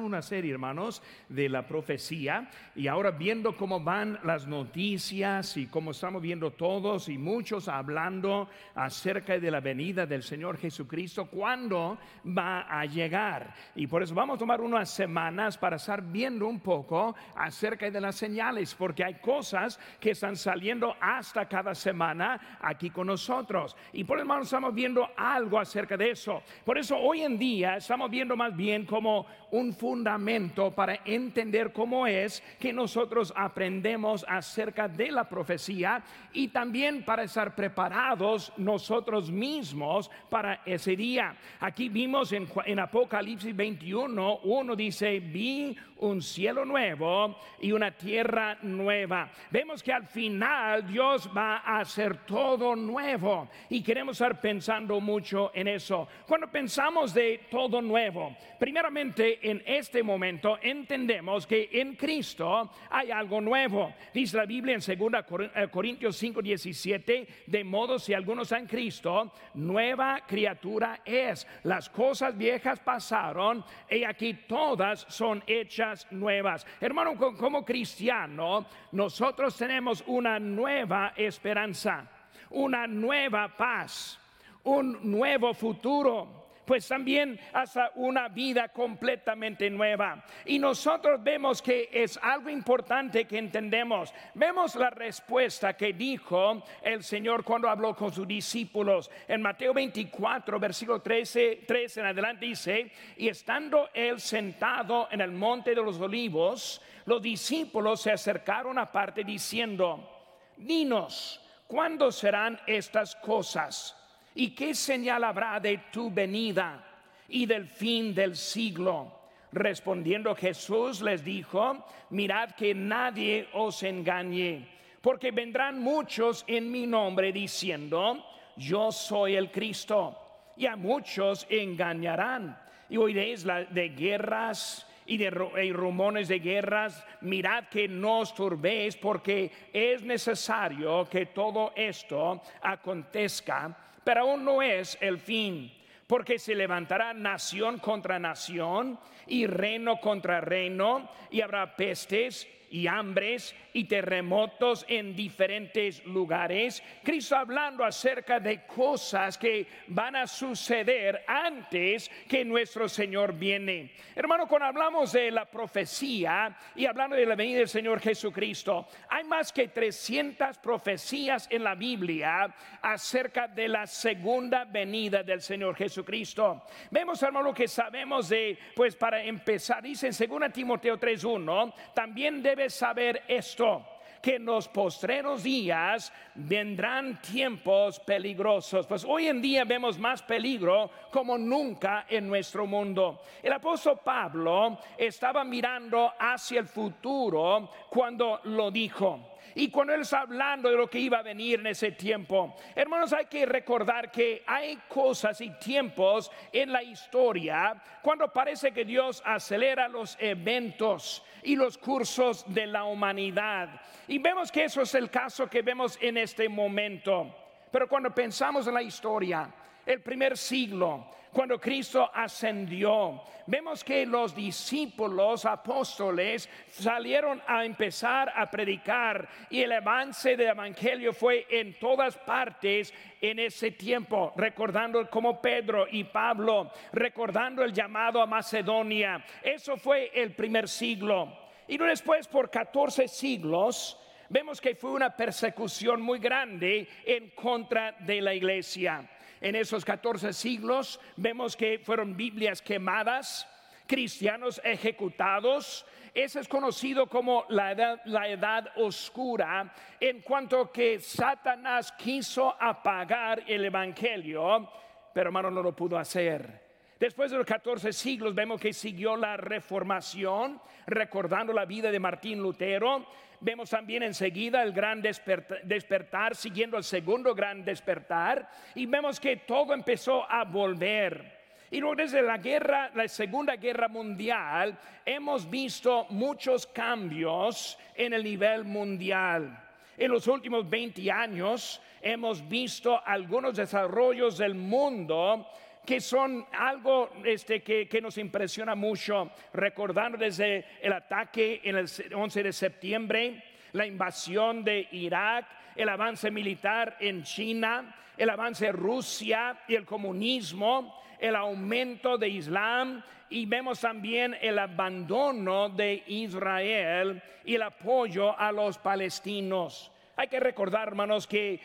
una serie, hermanos, de la profecía y ahora viendo cómo van las noticias y cómo estamos viendo todos y muchos hablando acerca de la venida del Señor Jesucristo, cuándo va a llegar. Y por eso vamos a tomar unas semanas para estar viendo un poco acerca de las señales, porque hay cosas que están saliendo hasta cada semana aquí con nosotros. Y por eso, hermanos, estamos viendo algo acerca de eso. Por eso hoy en día estamos viendo más bien como un fundamento para entender cómo es que nosotros aprendemos acerca de la profecía y también para estar preparados nosotros mismos para ese día. Aquí vimos en, Apocalipsis 21, uno dice, vi un cielo nuevo y una tierra nueva. Vemos que al final Dios va a hacer todo nuevo y queremos estar pensando mucho en eso. Cuando pensamos de todo nuevo, primeramente en este momento entendemos que en Cristo hay algo nuevo. Dice la Biblia en 2 eh, Corintios 5, 17, de modo si algunos en Cristo, nueva criatura es. Las cosas viejas pasaron y aquí todas son hechas nuevas. Hermano, como cristiano, nosotros tenemos una nueva esperanza, una nueva paz, un nuevo futuro pues también hasta una vida completamente nueva. Y nosotros vemos que es algo importante que entendemos. Vemos la respuesta que dijo el Señor cuando habló con sus discípulos. En Mateo 24, versículo 13, 13 en adelante dice, y estando él sentado en el monte de los olivos, los discípulos se acercaron aparte diciendo, dinos, ¿cuándo serán estas cosas? ¿Y qué señal habrá de tu venida y del fin del siglo? Respondiendo Jesús les dijo, mirad que nadie os engañe, porque vendrán muchos en mi nombre diciendo, yo soy el Cristo, y a muchos engañarán. Y oiréis de guerras y de rumores de guerras, mirad que no os turbéis, porque es necesario que todo esto acontezca pero aún no es el fin, porque se levantará nación contra nación y reino contra reino, y habrá pestes y hambres y terremotos en diferentes lugares. Cristo hablando acerca de cosas que van a suceder antes que nuestro Señor viene. Hermano, cuando hablamos de la profecía y hablando de la venida del Señor Jesucristo, hay más que 300 profecías en la Biblia acerca de la segunda venida del Señor Jesucristo. Vemos, hermano, que sabemos de, pues para empezar, dice en 2 Timoteo 3.1, también debe saber esto que en los postreros días vendrán tiempos peligrosos. Pues hoy en día vemos más peligro como nunca en nuestro mundo. El apóstol Pablo estaba mirando hacia el futuro cuando lo dijo. Y cuando él está hablando de lo que iba a venir en ese tiempo, hermanos, hay que recordar que hay cosas y tiempos en la historia cuando parece que Dios acelera los eventos y los cursos de la humanidad. Y vemos que eso es el caso que vemos en este momento. Pero cuando pensamos en la historia, el primer siglo, cuando Cristo ascendió, vemos que los discípulos apóstoles salieron a empezar a predicar y el avance del Evangelio fue en todas partes en ese tiempo, recordando como Pedro y Pablo, recordando el llamado a Macedonia. Eso fue el primer siglo. Y después por 14 siglos, vemos que fue una persecución muy grande en contra de la iglesia en esos 14 siglos. Vemos que fueron Biblias quemadas, cristianos ejecutados. Ese es conocido como la edad, la edad oscura en cuanto que Satanás quiso apagar el Evangelio, pero hermano no lo pudo hacer. Después de los 14 siglos vemos que siguió la reformación, recordando la vida de Martín Lutero. Vemos también enseguida el gran despertar, siguiendo el segundo gran despertar. Y vemos que todo empezó a volver. Y luego desde la guerra, la Segunda Guerra Mundial, hemos visto muchos cambios en el nivel mundial. En los últimos 20 años hemos visto algunos desarrollos del mundo que son algo este, que, que, nos impresiona mucho, recordando desde el ataque en el 11 de septiembre, la invasión de Irak, el avance militar en China, el avance de Rusia y el comunismo, el aumento de Islam y vemos también el abandono de Israel y el apoyo a los palestinos. Hay que recordar, hermanos, que,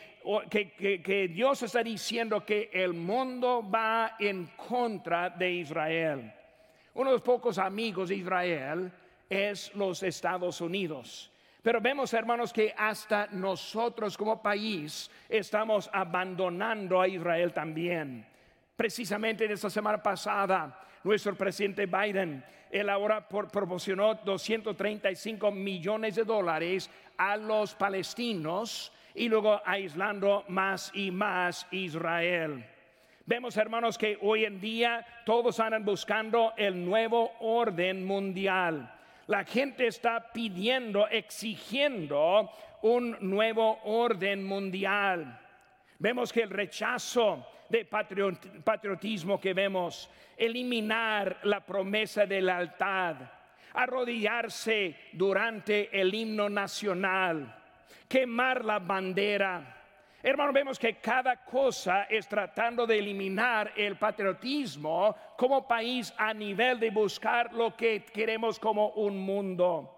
que, que, Dios está diciendo que el mundo va en contra de Israel. Uno de los pocos amigos de Israel es los Estados Unidos. Pero vemos, hermanos, que hasta nosotros como país estamos abandonando a Israel también. Precisamente en esta semana pasada, nuestro presidente Biden, él ahora proporcionó 235 millones de dólares a los palestinos y luego aislando más y más Israel. Vemos, hermanos, que hoy en día todos andan buscando el nuevo orden mundial la gente está pidiendo, exigiendo un nuevo orden mundial. Vemos que el rechazo de patriotismo que vemos, eliminar la promesa de lealtad, arrodillarse durante el himno nacional, quemar la bandera, Hermano, vemos que cada cosa es tratando de eliminar el patriotismo como país a nivel de buscar lo que queremos como un mundo.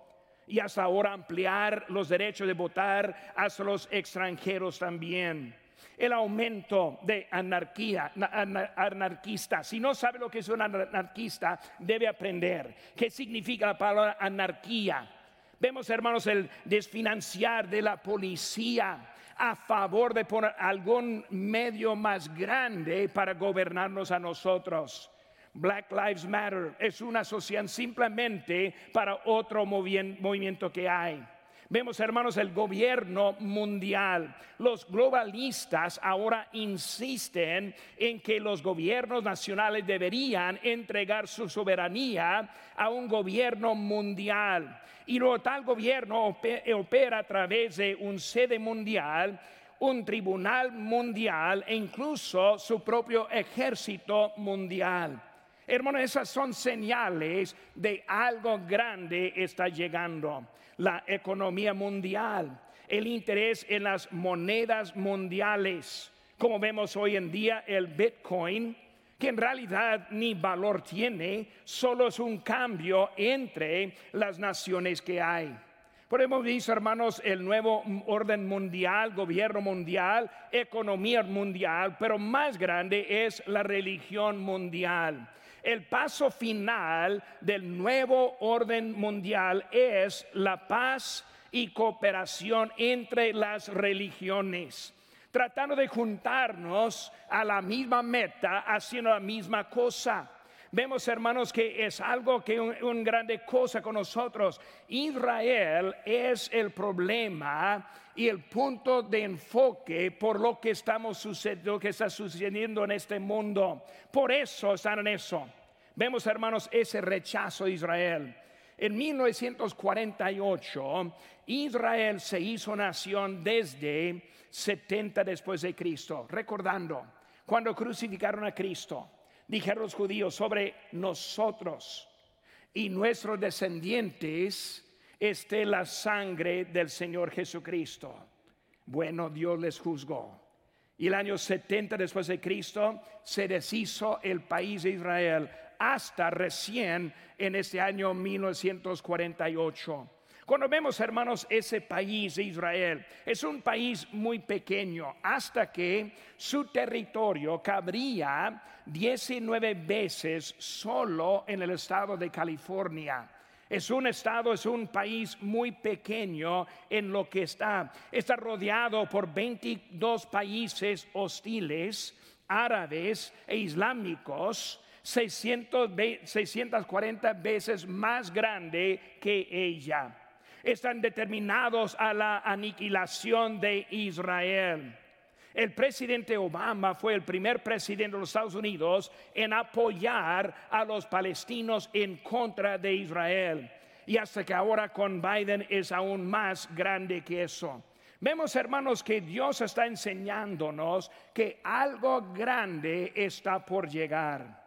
Y hasta ahora ampliar los derechos de votar hasta los extranjeros también. El aumento de anarquía, anarquista. Si no sabe lo que es un anarquista, debe aprender qué significa la palabra anarquía. Vemos, hermanos, el desfinanciar de la policía a favor de poner algún medio más grande para gobernarnos a nosotros. Black Lives Matter es una asociación simplemente para otro movimiento que hay. Vemos, hermanos, el gobierno mundial. Los globalistas ahora insisten en que los gobiernos nacionales deberían entregar su soberanía a un gobierno mundial. Y luego tal gobierno opera a través de un sede mundial un tribunal mundial e incluso su propio ejército mundial. Hermanos, esas son señales de algo grande está llegando la economía mundial, el interés en las monedas mundiales, como vemos hoy en día el Bitcoin, que en realidad ni valor tiene, solo es un cambio entre las naciones que hay. Podemos decir, hermanos, el nuevo orden mundial, gobierno mundial, economía mundial, pero más grande es la religión mundial. El paso final del nuevo orden mundial es la paz y cooperación entre las religiones, tratando de juntarnos a la misma meta, haciendo la misma cosa. Vemos, hermanos, que es algo que una un grande cosa con nosotros. Israel es el problema y el punto de enfoque por lo que estamos sucediendo, que está sucediendo en este mundo. Por eso están en eso. Vemos, hermanos, ese rechazo de Israel. En 1948, Israel se hizo nación desde 70 después de Cristo, recordando cuando crucificaron a Cristo dijeron los judíos, sobre nosotros y nuestros descendientes esté la sangre del Señor Jesucristo. Bueno, Dios les juzgó. Y el año 70 después de Cristo se deshizo el país de Israel hasta recién en este año 1948. Cuando vemos, hermanos, ese país Israel, es un país muy pequeño, hasta que su territorio cabría 19 veces solo en el estado de California. Es un estado, es un país muy pequeño en lo que está. Está rodeado por 22 países hostiles, árabes e islámicos. 640 veces más grande que ella están determinados a la aniquilación de Israel. El presidente Obama fue el primer presidente de los Estados Unidos en apoyar a los palestinos en contra de Israel. Y hasta que ahora con Biden es aún más grande que eso. Vemos, hermanos, que Dios está enseñándonos que algo grande está por llegar.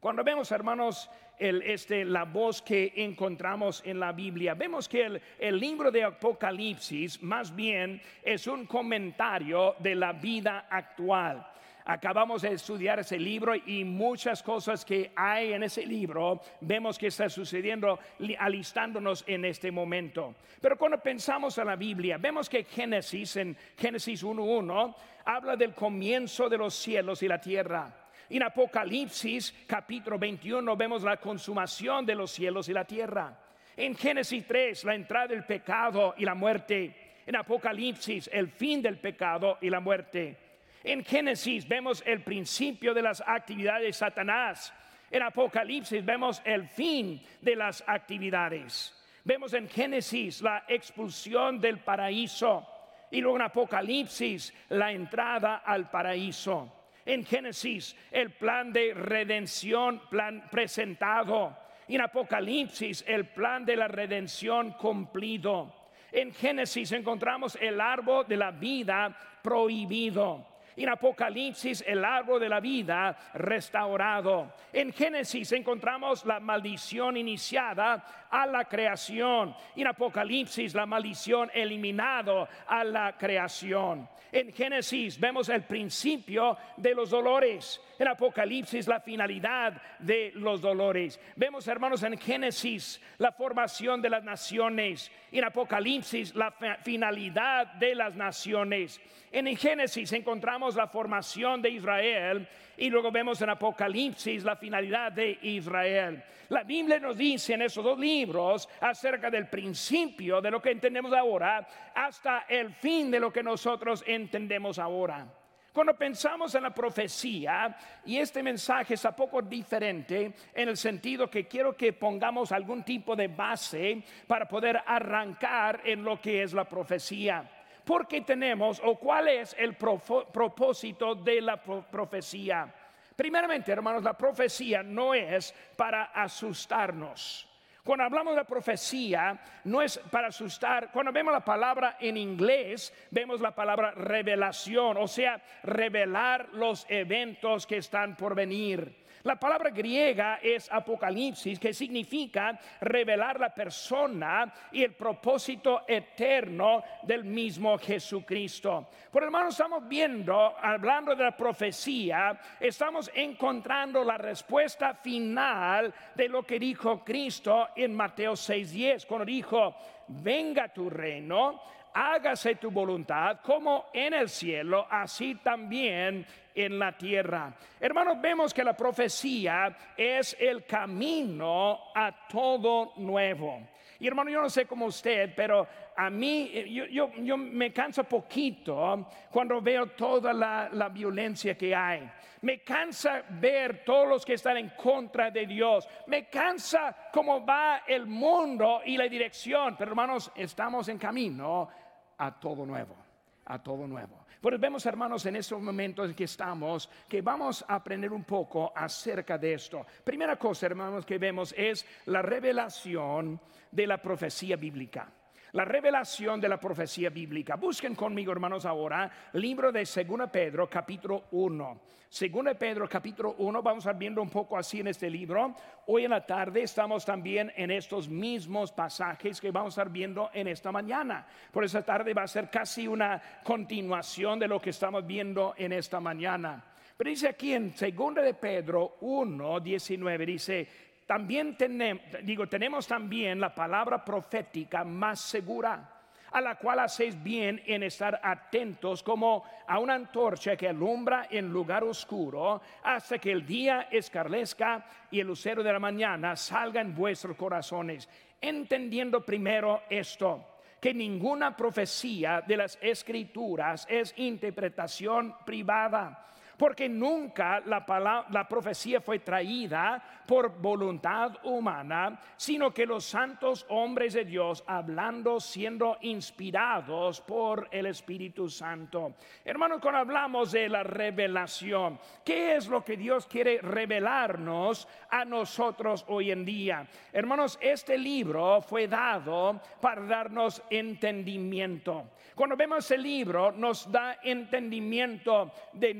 Cuando vemos, hermanos, el, este, la voz que encontramos en la Biblia, vemos que el, el libro de Apocalipsis más bien es un comentario de la vida actual. Acabamos de estudiar ese libro y muchas cosas que hay en ese libro vemos que está sucediendo alistándonos en este momento. Pero cuando pensamos en la Biblia, vemos que Génesis, en Génesis 1.1, habla del comienzo de los cielos y la tierra. En Apocalipsis capítulo 21 vemos la consumación de los cielos y la tierra. En Génesis 3 la entrada del pecado y la muerte. En Apocalipsis el fin del pecado y la muerte. En Génesis vemos el principio de las actividades de Satanás. En Apocalipsis vemos el fin de las actividades. Vemos en Génesis la expulsión del paraíso y luego en Apocalipsis la entrada al paraíso. En Génesis el plan de redención, plan presentado. En Apocalipsis el plan de la redención cumplido. En Génesis encontramos el árbol de la vida prohibido. En Apocalipsis el árbol de la vida restaurado. En Génesis encontramos la maldición iniciada a la creación. En Apocalipsis la maldición eliminado a la creación. En Génesis vemos el principio de los dolores. En Apocalipsis la finalidad de los dolores. Vemos, hermanos, en Génesis la formación de las naciones. En Apocalipsis la finalidad de las naciones. En Génesis encontramos la formación de Israel y luego vemos en Apocalipsis la finalidad de Israel. La Biblia nos dice en esos dos libros acerca del principio de lo que entendemos ahora hasta el fin de lo que nosotros entendemos ahora. Cuando pensamos en la profecía, y este mensaje es un poco diferente en el sentido que quiero que pongamos algún tipo de base para poder arrancar en lo que es la profecía. ¿Por qué tenemos o cuál es el propósito de la profecía? Primeramente, hermanos, la profecía no es para asustarnos. Cuando hablamos de profecía, no es para asustar. Cuando vemos la palabra en inglés, vemos la palabra revelación, o sea, revelar los eventos que están por venir. La palabra griega es apocalipsis, que significa revelar la persona y el propósito eterno del mismo Jesucristo. Por hermano, estamos viendo, hablando de la profecía, estamos encontrando la respuesta final de lo que dijo Cristo en Mateo 6:10, cuando dijo, venga tu reino, hágase tu voluntad como en el cielo, así también en la tierra. Hermanos, vemos que la profecía es el camino a todo nuevo. Y hermano, yo no sé como usted, pero a mí, yo, yo, me cansa poquito cuando veo toda la, la, violencia que hay. Me cansa ver todos los que están en contra de Dios. Me cansa cómo va el mundo y la dirección. Pero hermanos, estamos en camino a todo nuevo, a todo nuevo. Pues vemos, hermanos, en estos momentos en que estamos, que vamos a aprender un poco acerca de esto. Primera cosa, hermanos, que vemos es la revelación de la profecía bíblica la revelación de la profecía bíblica. Busquen conmigo, hermanos, ahora, libro de 2 Pedro, capítulo 1. 2 Pedro, capítulo 1, vamos a viendo un poco así en este libro. Hoy en la tarde estamos también en estos mismos pasajes que vamos a estar viendo en esta mañana. Por esa tarde va a ser casi una continuación de lo que estamos viendo en esta mañana. Pero dice aquí en 2 de Pedro 1, 19, dice, también tenemos, digo, tenemos también la palabra profética más segura, a la cual hacéis bien en estar atentos como a una antorcha que alumbra en lugar oscuro hasta que el día escarlezca y el lucero de la mañana salga en vuestros corazones, entendiendo primero esto que ninguna profecía de las escrituras es interpretación privada porque nunca la, la profecía fue traída por voluntad humana, sino que los santos hombres de Dios hablando, siendo inspirados por el Espíritu Santo. Hermanos, cuando hablamos de la revelación, ¿qué es lo que Dios quiere revelarnos a nosotros hoy en día? Hermanos, este libro fue dado para darnos entendimiento. Cuando vemos el libro nos da entendimiento de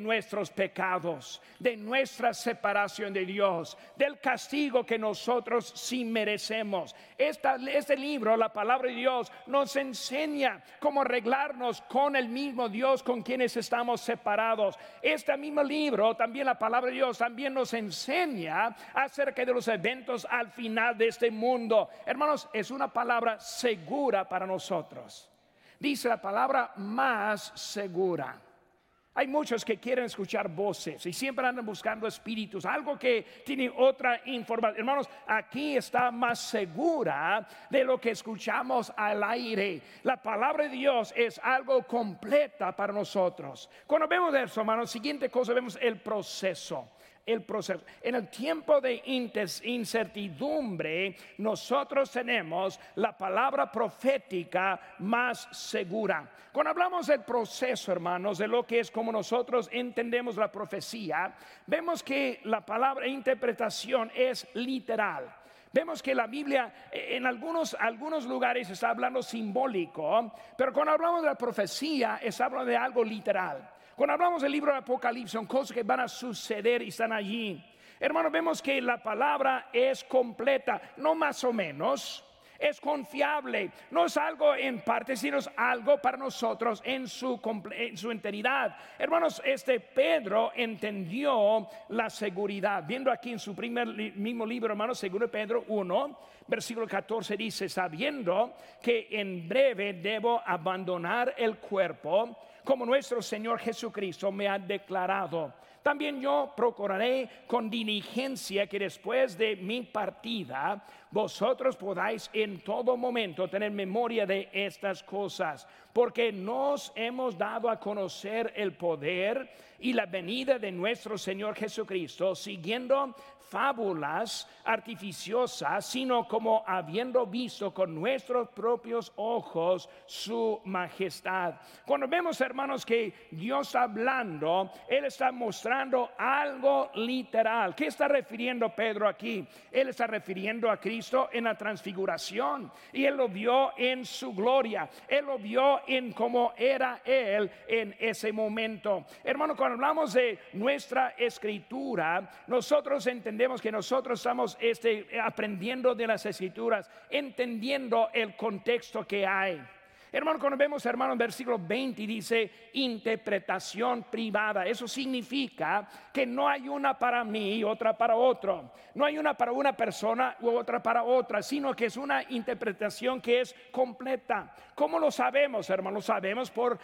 nuestros pecados, de nuestra separación de Dios, del castigo que nosotros sí merecemos. este libro, la palabra de Dios, nos enseña cómo arreglarnos con el mismo Dios con quienes estamos separados. Este mismo libro, también la palabra de Dios, también nos enseña acerca de los eventos al final de este mundo. Hermanos, es una palabra segura para nosotros dice la palabra más segura. Hay muchos que quieren escuchar voces y siempre andan buscando espíritus, algo que tiene otra información. Hermanos, aquí está más segura de lo que escuchamos al aire. La palabra de Dios es algo completa para nosotros. Cuando vemos eso, hermanos, siguiente cosa, vemos el proceso el proceso. En el tiempo de incertidumbre, nosotros tenemos la palabra profética más segura. Cuando hablamos del proceso, hermanos, de lo que es como nosotros entendemos la profecía, vemos que la palabra interpretación es literal. Vemos que la Biblia eh, en algunos, algunos lugares está hablando simbólico, pero cuando hablamos de la profecía, está hablando de algo literal. Cuando hablamos del libro de Apocalipsis, son cosas que van a suceder y están allí. Hermanos, vemos que la palabra es completa, no más o menos, es confiable, no es algo en parte, sino es algo para nosotros en su, en su enteridad. Hermanos, este Pedro entendió la seguridad. Viendo aquí en su primer mismo libro, hermanos, segundo Pedro 1, versículo 14 dice, sabiendo que en breve debo abandonar el cuerpo, como nuestro Señor Jesucristo me ha declarado. También yo procuraré con diligencia que después de mi partida vosotros podáis en todo momento tener memoria de estas cosas, porque nos hemos dado a conocer el poder y la venida de nuestro Señor Jesucristo, siguiendo fábulas artificiosas, sino como habiendo visto con nuestros propios ojos su majestad. Cuando vemos, hermanos, que Dios está hablando, Él está mostrando algo literal. ¿Qué está refiriendo Pedro aquí? Él está refiriendo a Cristo en la transfiguración y Él lo vio en su gloria. Él lo vio en cómo era Él en ese momento. Hermano, cuando hablamos de nuestra escritura, nosotros entendemos que nosotros estamos este, aprendiendo de las escrituras, entendiendo el contexto que hay. Hermano, cuando vemos, hermano, en versículo 20 dice interpretación privada. Eso significa que no hay una para mí y otra para otro. No hay una para una persona u otra para otra, sino que es una interpretación que es completa. ¿Cómo lo sabemos, hermano? Lo sabemos por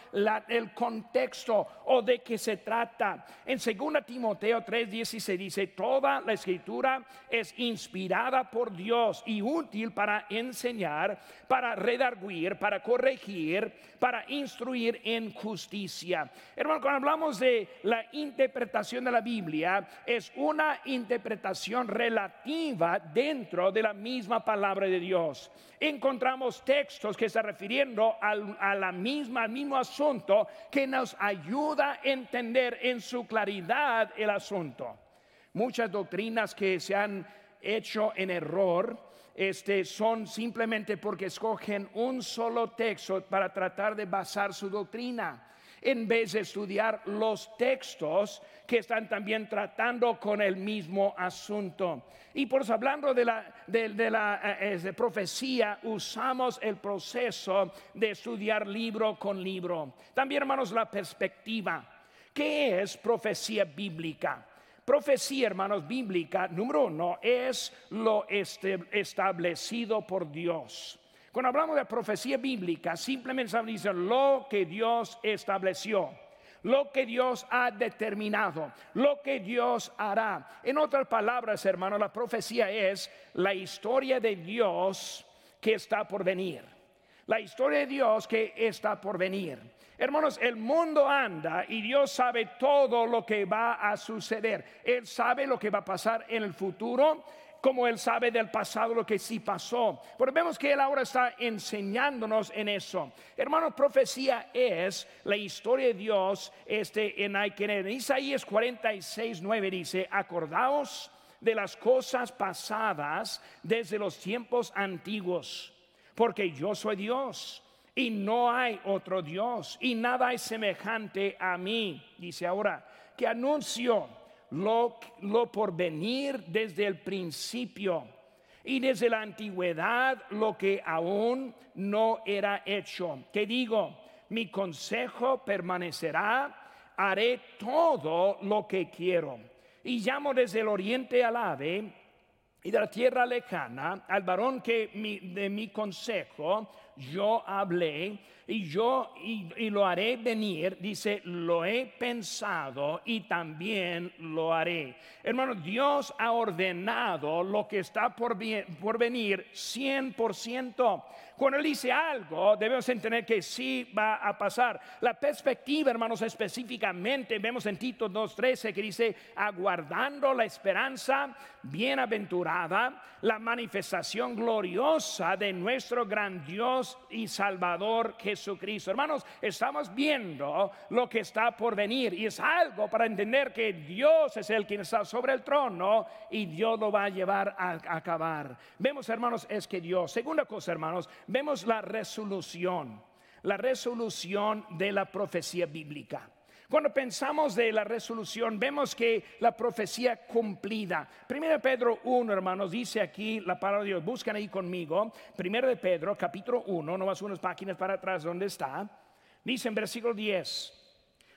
el contexto o de qué se trata. En 2 Timoteo 3:16 dice, toda la escritura es inspirada por Dios y útil para enseñar, para redarguir, para corregir para instruir en justicia. Hermano, cuando hablamos de la interpretación de la Biblia, es una interpretación relativa dentro de la misma palabra de Dios. Encontramos textos que están refiriendo a la misma, al mismo asunto que nos ayuda a entender en su claridad el asunto. Muchas doctrinas que se han hecho en error este, son simplemente porque escogen un solo texto para tratar de basar su doctrina en vez de estudiar los textos que están también tratando con el mismo asunto. Y por eso hablando de la, de, la eh, profecía, usamos el proceso de estudiar libro con libro. También, hermanos, la perspectiva. ¿Qué es profecía bíblica? Profecía, hermanos, bíblica, número uno, es lo este, establecido por Dios. Cuando hablamos de profecía bíblica, simplemente estamos diciendo lo que Dios estableció, lo que Dios ha determinado, lo que Dios hará. En otras palabras, hermanos, la profecía es la historia de Dios que está por venir. La historia de Dios que está por venir. Hermanos, el mundo anda y Dios sabe todo lo que va a suceder. Él sabe lo que va a pasar en el futuro como Él sabe del pasado lo que sí pasó. Pero vemos que Él ahora está enseñándonos en eso. Hermanos, profecía es la historia de Dios este, en En Isaías 46, 9 dice, acordaos de las cosas pasadas desde los tiempos antiguos, porque yo soy Dios y no hay otro Dios y nada es semejante a mí. Dice ahora, que anuncio lo, lo por venir desde el principio y desde la antigüedad lo que aún no era hecho. Que digo, mi consejo permanecerá, haré todo lo que quiero. Y llamo desde el oriente al ave y de la tierra lejana al varón que de mi consejo yo hablé y yo y, lo haré venir, dice, lo he pensado y también lo haré. Hermano, Dios ha ordenado lo que está por, por venir 100%. Cuando Él dice algo, debemos entender que sí va a pasar. La perspectiva, hermanos, específicamente, vemos en Tito 2.13 que dice, aguardando la esperanza bienaventurada, la manifestación gloriosa de nuestro gran Dios y Salvador Jesucristo. Hermanos, estamos viendo lo que está por venir y es algo para entender que Dios es el quien está sobre el trono y Dios lo va a llevar a, acabar. Vemos, hermanos, es que Dios, segunda cosa, hermanos, vemos la resolución, la resolución de la profecía bíblica. Cuando pensamos de la resolución, vemos que la profecía cumplida. Primero Pedro 1, hermanos, dice aquí la palabra de Dios. Buscan ahí conmigo. Primero de Pedro, capítulo 1, no más unas páginas para atrás donde está. Dice en versículo 10.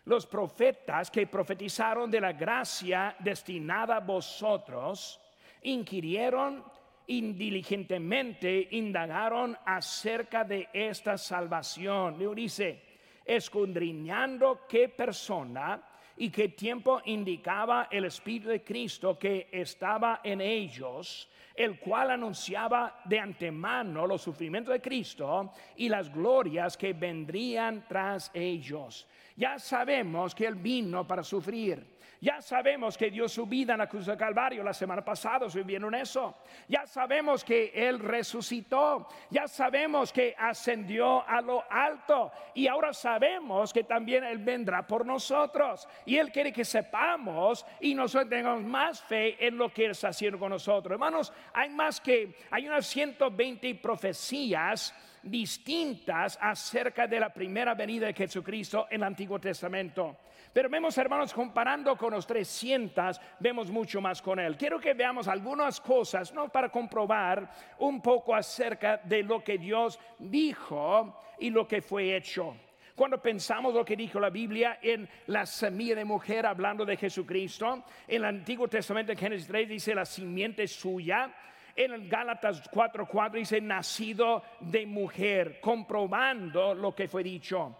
Los profetas que profetizaron de la gracia destinada a vosotros, inquirieron indiligentemente indagaron acerca de esta salvación. Dice, escudriñando qué persona y qué tiempo indicaba el Espíritu de Cristo que estaba en ellos, el cual anunciaba de antemano los sufrimientos de Cristo y las glorias que vendrían tras ellos. Ya sabemos que Él vino para sufrir ya sabemos que dio su vida en la cruz del Calvario. La semana pasada vieron eso. Ya sabemos que Él resucitó. Ya sabemos que ascendió a lo alto. Y ahora sabemos que también Él vendrá por nosotros. Y Él quiere que sepamos y nosotros tengamos más fe en lo que Él está haciendo con nosotros. Hermanos, hay más que, hay unas 120 profecías distintas acerca de la primera venida de Jesucristo en el Antiguo Testamento. Pero vemos, hermanos, comparando con los 300, vemos mucho más con él. Quiero que veamos algunas cosas, ¿no? Para comprobar un poco acerca de lo que Dios dijo y lo que fue hecho. Cuando pensamos lo que dijo la Biblia en la semilla de mujer, hablando de Jesucristo, en el Antiguo Testamento, en Génesis 3, dice la simiente suya. En el Gálatas 4:4 dice nacido de mujer, comprobando lo que fue dicho.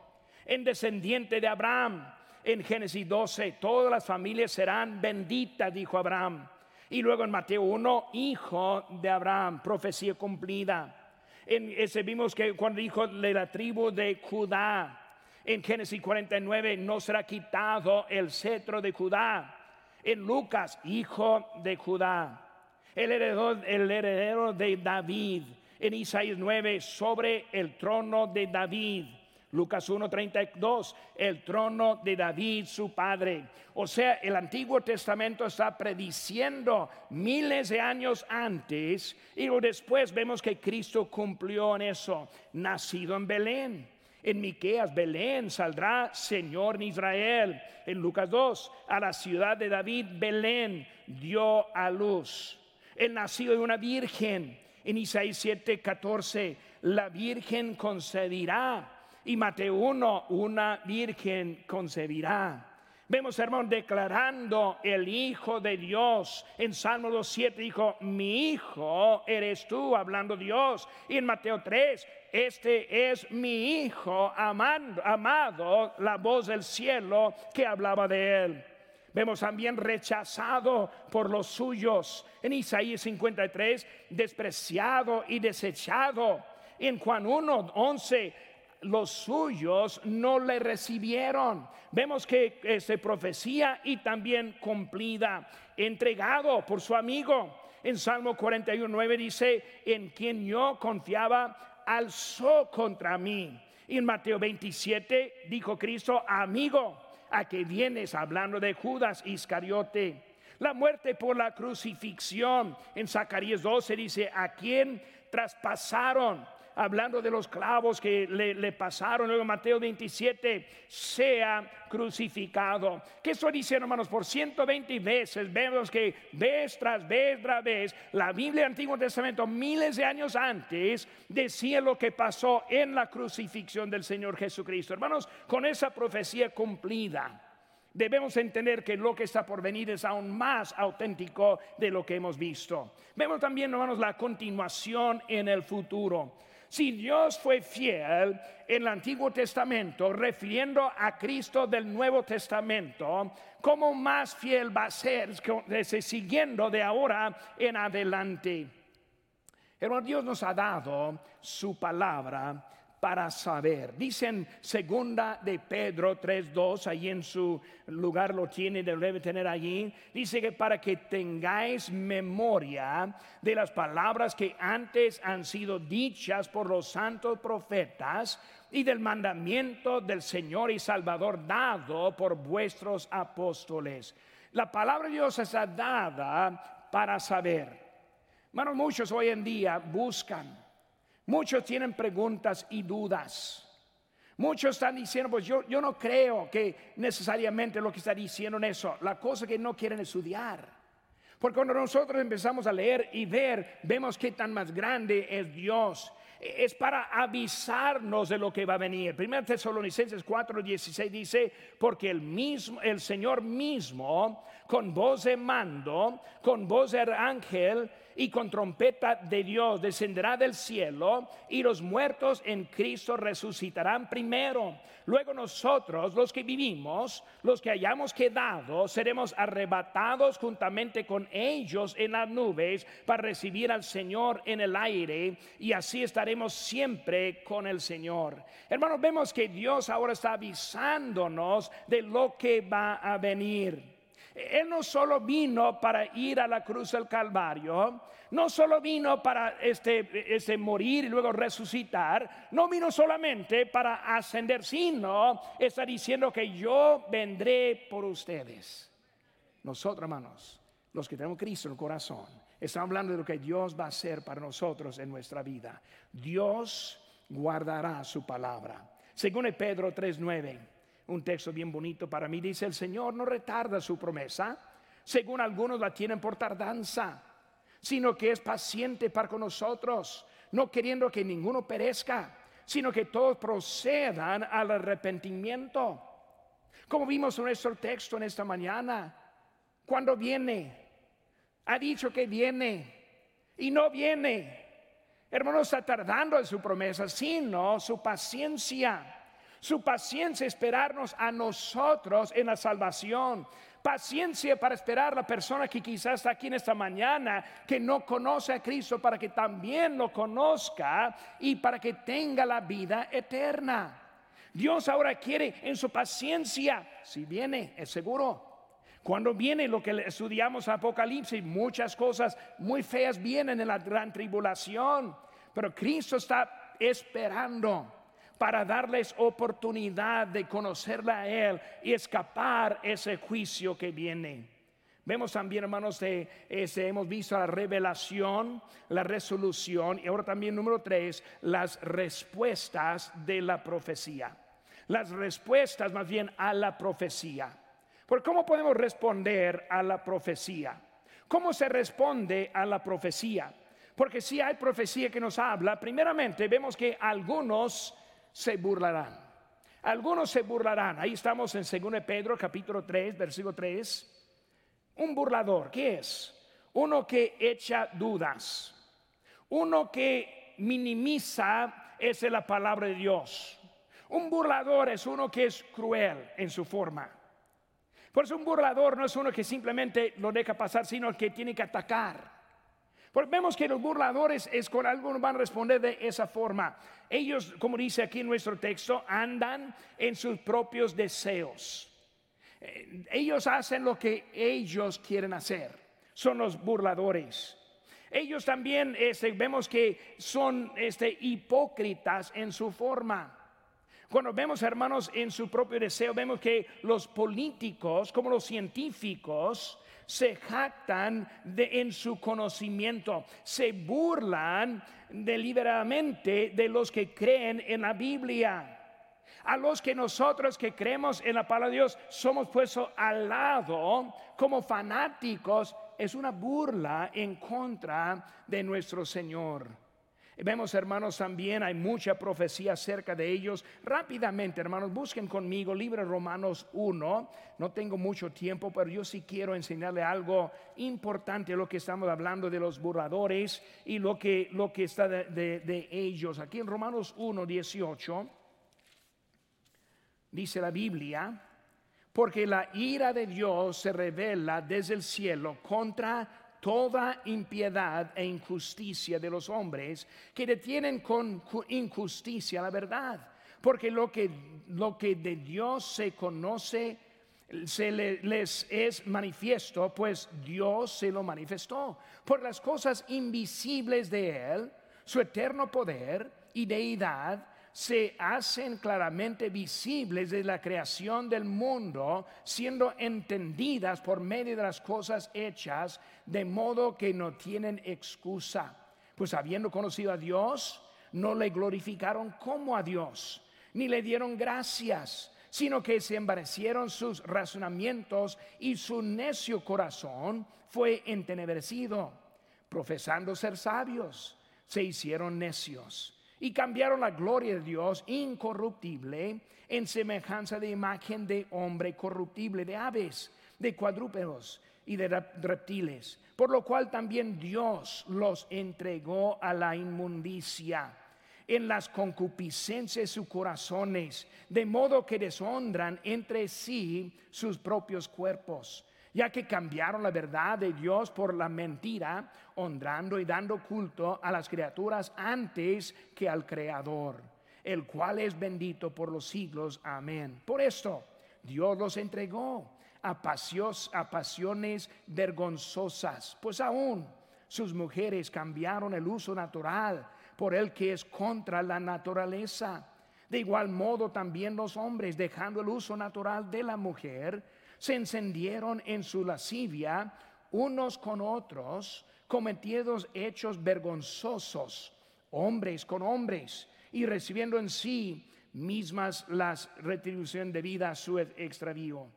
En descendiente de Abraham, en Génesis 12, todas las familias serán benditas, dijo Abraham. Y luego en Mateo 1, hijo de Abraham, profecía cumplida. En ese vimos que cuando dijo de la tribu de Judá, en Génesis 49, no será quitado el cetro de Judá. En Lucas, hijo de Judá. El heredero, el heredero de David. En Isaías 9, sobre el trono de David Lucas 1:32, el trono de David, su padre. O sea, el Antiguo Testamento está prediciendo miles de años antes y después vemos que Cristo cumplió en eso, nacido en Belén. En Miqueas, Belén saldrá Señor en Israel. En Lucas 2, a la ciudad de David, Belén dio a luz. El nacido de una virgen. En Isaías 7:14, la virgen concebirá y Mateo 1, una virgen concebirá. Vemos, hermano, declarando el Hijo de Dios. En Salmo 2.7 dijo, mi Hijo eres tú, hablando Dios. Y en Mateo 3, este es mi Hijo amado, la voz del cielo que hablaba de él. Vemos también rechazado por los suyos. En Isaías 53, despreciado y desechado. En Juan 1, 11, los suyos no le recibieron. Vemos que es profecía y también cumplida, entregado por su amigo. En Salmo 41, 9 dice, en quien yo confiaba, alzó contra mí. Y en Mateo 27 dijo Cristo, amigo, a que vienes hablando de Judas Iscariote. La muerte por la crucifixión. En Zacarías 12 dice, a quien traspasaron hablando de los clavos que le, pasaron, luego Mateo 27, sea crucificado. ¿Qué estoy diciendo, hermanos? Por 120 veces vemos que vez tras vez tras vez, la Biblia Antiguo Testamento, miles de años antes, decía lo que pasó en la crucifixión del Señor Jesucristo. Hermanos, con esa profecía cumplida debemos entender que lo que está por venir es aún más auténtico de lo que hemos visto. Vemos también, hermanos, la continuación en el futuro. Si Dios fue fiel en el Antiguo Testamento, refiriendo a Cristo del Nuevo Testamento, ¿cómo más fiel va a ser siguiendo de ahora en adelante? Hermano, Dios nos ha dado su palabra para saber. Dicen segunda de Pedro 3.2, ahí en su lugar lo tiene, debe tener allí. Dice que para que tengáis memoria de las palabras que antes han sido dichas por los santos profetas y del mandamiento del Señor y Salvador dado por vuestros apóstoles. La palabra de Dios está dada para saber. Bueno, muchos hoy en día buscan Muchos tienen preguntas y dudas. Muchos están diciendo, pues yo, yo no creo que necesariamente lo que está diciendo en eso. La cosa que no quieren estudiar. Porque cuando nosotros empezamos a leer y ver, vemos qué tan más grande es Dios. Es para avisarnos de lo que va a venir. 1 Tesalonicenses 4:16 dice, porque el mismo el Señor mismo con voz de mando, con voz de ángel y con trompeta de Dios descenderá del cielo y los muertos en Cristo resucitarán primero. Luego nosotros, los que vivimos, los que hayamos quedado, seremos arrebatados juntamente con ellos en las nubes para recibir al Señor en el aire y así estaremos siempre con el Señor. Hermanos, vemos que Dios ahora está avisándonos de lo que va a venir. Él no solo vino para ir a la cruz del Calvario, no solo vino para este, morir y luego resucitar, no vino solamente para ascender, sino está diciendo que yo vendré por ustedes. Nosotros, hermanos, los que tenemos Cristo en el corazón, estamos hablando de lo que Dios va a hacer para nosotros en nuestra vida. Dios guardará su palabra. Según Pedro 3:9 un texto bien bonito para mí. Dice, el Señor no retarda su promesa, según algunos la tienen por tardanza, sino que es paciente para con nosotros, no queriendo que ninguno perezca, sino que todos procedan al arrepentimiento. Como vimos en nuestro texto en esta mañana, cuando viene, ha dicho que viene y no viene. Hermano, está tardando en su promesa, sino su paciencia su paciencia esperarnos a nosotros en la salvación. Paciencia para esperar a la persona que quizás está aquí en esta mañana, que no conoce a Cristo, para que también lo conozca y para que tenga la vida eterna. Dios ahora quiere en su paciencia, si viene, es seguro. Cuando viene lo que estudiamos Apocalipsis, muchas cosas muy feas vienen en la gran tribulación, pero Cristo está esperando para darles oportunidad de conocerla a Él y escapar ese juicio que viene. Vemos también, hermanos, de, ese, hemos visto la revelación, la resolución y ahora también número tres, las respuestas de la profecía. Las respuestas más bien a la profecía. ¿Por cómo podemos responder a la profecía? ¿Cómo se responde a la profecía? Porque si hay profecía que nos habla, primeramente vemos que algunos se burlarán. Algunos se burlarán. Ahí estamos en 2 Pedro capítulo 3, versículo 3. Un burlador, ¿qué es? Uno que echa dudas. Uno que minimiza, esa es la palabra de Dios. Un burlador es uno que es cruel en su forma. Por eso un burlador no es uno que simplemente lo deja pasar, sino que tiene que atacar. Porque vemos que los burladores es con algunos van a responder de esa forma. Ellos, como dice aquí en nuestro texto, andan en sus propios deseos. Eh, ellos hacen lo que ellos quieren hacer. Son los burladores. Ellos también este, vemos que son este, hipócritas en su forma. Cuando vemos, hermanos, en su propio deseo, vemos que los políticos, como los científicos, se jactan de, en su conocimiento, se burlan deliberadamente de los que creen en la Biblia. A los que nosotros que creemos en la palabra de Dios somos puestos al lado como fanáticos, es una burla en contra de nuestro Señor. Vemos, hermanos, también hay mucha profecía acerca de ellos. Rápidamente, hermanos, busquen conmigo libro Romanos 1. No tengo mucho tiempo, pero yo sí quiero enseñarle algo importante, lo que estamos hablando de los burladores y lo que, lo que está de, de ellos. Aquí en Romanos 1, 18, dice la Biblia, porque la ira de Dios se revela desde el cielo contra toda impiedad e injusticia de los hombres que detienen con injusticia la verdad. Porque lo que, lo que de Dios se conoce se les es manifiesto, pues Dios se lo manifestó. Por las cosas invisibles de Él, su eterno poder y deidad se hacen claramente visibles de la creación del mundo, siendo entendidas por medio de las cosas hechas, de modo que no tienen excusa. Pues habiendo conocido a Dios, no le glorificaron como a Dios, ni le dieron gracias, sino que se embarecieron sus razonamientos y su necio corazón fue entenebrecido. Profesando ser sabios, se hicieron necios y cambiaron la gloria de Dios incorruptible en semejanza de imagen de hombre corruptible, de aves, de cuadrúpedos y de reptiles, por lo cual también Dios los entregó a la inmundicia en las concupiscencias de sus corazones, de modo que deshonran entre sí sus propios cuerpos ya que cambiaron la verdad de Dios por la mentira, honrando y dando culto a las criaturas antes que al Creador, el cual es bendito por los siglos. Amén. Por esto, Dios los entregó a, a pasiones vergonzosas, pues aún sus mujeres cambiaron el uso natural por el que es contra la naturaleza. De igual modo también los hombres, dejando el uso natural de la mujer, se encendieron en su lascivia unos con otros, cometiendo hechos vergonzosos, hombres con hombres, y recibiendo en sí mismas las retribución debida a su extravío.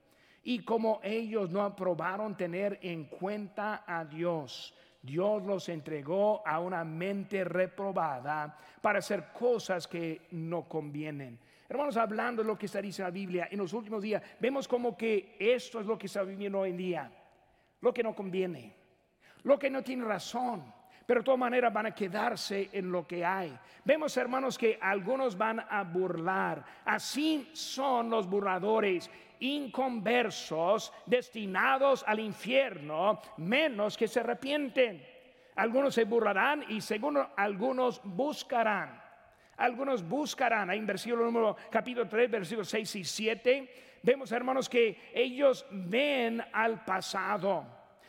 Y como ellos no aprobaron tener en cuenta a Dios, Dios los entregó a una mente reprobada para hacer cosas que no convienen Hermanos, hablando de lo que está diciendo la Biblia en los últimos días, vemos como que esto es lo que está viviendo hoy en día, lo que no conviene, lo que no tiene razón, pero de todas maneras van a quedarse en lo que hay. Vemos, hermanos, que algunos van a burlar. Así son los burladores inconversos destinados al infierno, menos que se arrepienten. Algunos se burlarán y según algunos buscarán. Algunos buscarán, ahí en versículo número capítulo 3, versículos 6 y 7, vemos hermanos que ellos ven al pasado.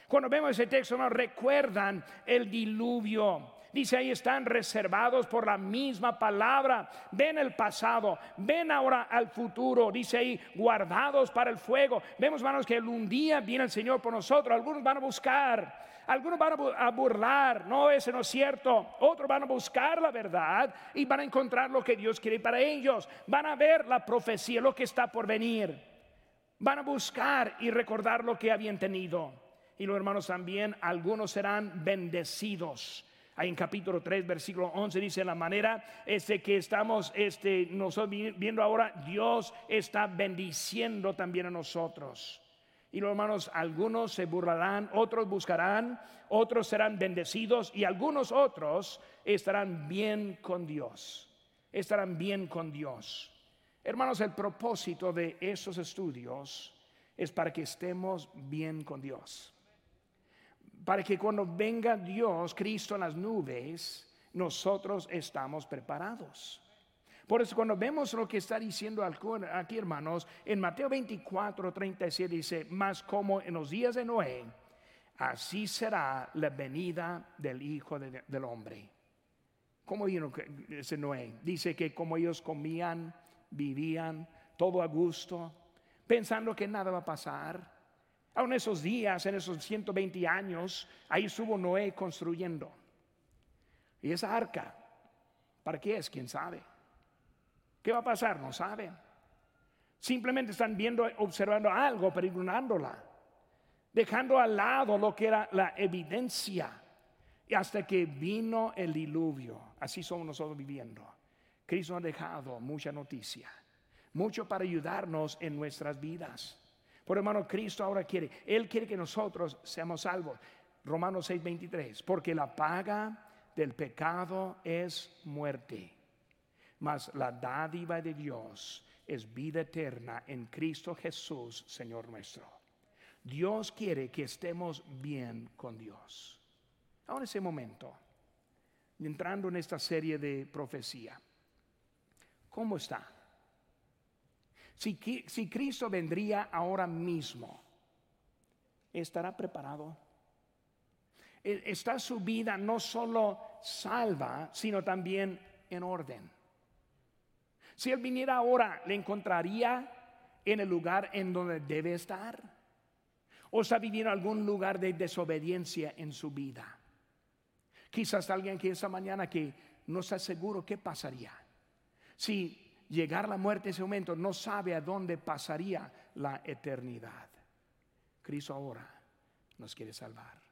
Cuando vemos ese texto nos recuerdan el diluvio. Dice ahí están reservados por la misma palabra. Ven el pasado, ven ahora al futuro. Dice ahí guardados para el fuego. Vemos hermanos que un día viene el Señor por nosotros. Algunos van a buscar algunos van a burlar, no, ese no es cierto. Otros van a buscar la verdad y van a encontrar lo que Dios quiere para ellos. Van a ver la profecía, lo que está por venir. Van a buscar y recordar lo que habían tenido. Y los hermanos también, algunos serán bendecidos. Ahí en capítulo 3, versículo 11 dice la manera este que estamos este nosotros viendo ahora Dios está bendiciendo también a nosotros. Y los hermanos, algunos se burlarán, otros buscarán, otros serán bendecidos y algunos otros estarán bien con Dios. Estarán bien con Dios. Hermanos, el propósito de esos estudios es para que estemos bien con Dios. para que cuando venga Dios, Cristo en las nubes, nosotros estamos preparados. Por eso cuando vemos lo que está diciendo aquí, hermanos, en Mateo 24, 37 dice, más como en los días de Noé, así será la venida del Hijo del Hombre. ¿Cómo vino ese Noé? Dice que como ellos comían, vivían, todo a gusto, pensando que nada va a pasar. Aún esos días, en esos 120 años, ahí estuvo Noé construyendo. Y esa arca, ¿para qué es? ¿Quién sabe? ¿Qué va a pasar? No saben. Simplemente están viendo, observando algo, pero ignorándola. Dejando al lado lo que era la evidencia. Y hasta que vino el diluvio. Así somos nosotros viviendo. Cristo ha dejado mucha noticia. Mucho para ayudarnos en nuestras vidas. Por hermano, Cristo ahora quiere. Él quiere que nosotros seamos salvos. Romanos 6:23. Porque la paga del pecado es muerte mas la dádiva de Dios es vida eterna en Cristo Jesús, Señor nuestro. Dios quiere que estemos bien con Dios. Ahora ese momento, entrando en esta serie de profecía, ¿cómo está? Si, si Cristo vendría ahora mismo, ¿estará preparado? E, ¿Está su vida no solo salva, sino también en orden? Si Él viniera ahora, ¿le encontraría en el lugar en donde debe estar? ¿O está viviendo algún lugar de desobediencia en su vida? Quizás alguien que esa mañana que no está seguro qué pasaría. Si llegar la muerte en ese momento no sabe a dónde pasaría la eternidad. Cristo ahora nos quiere salvar.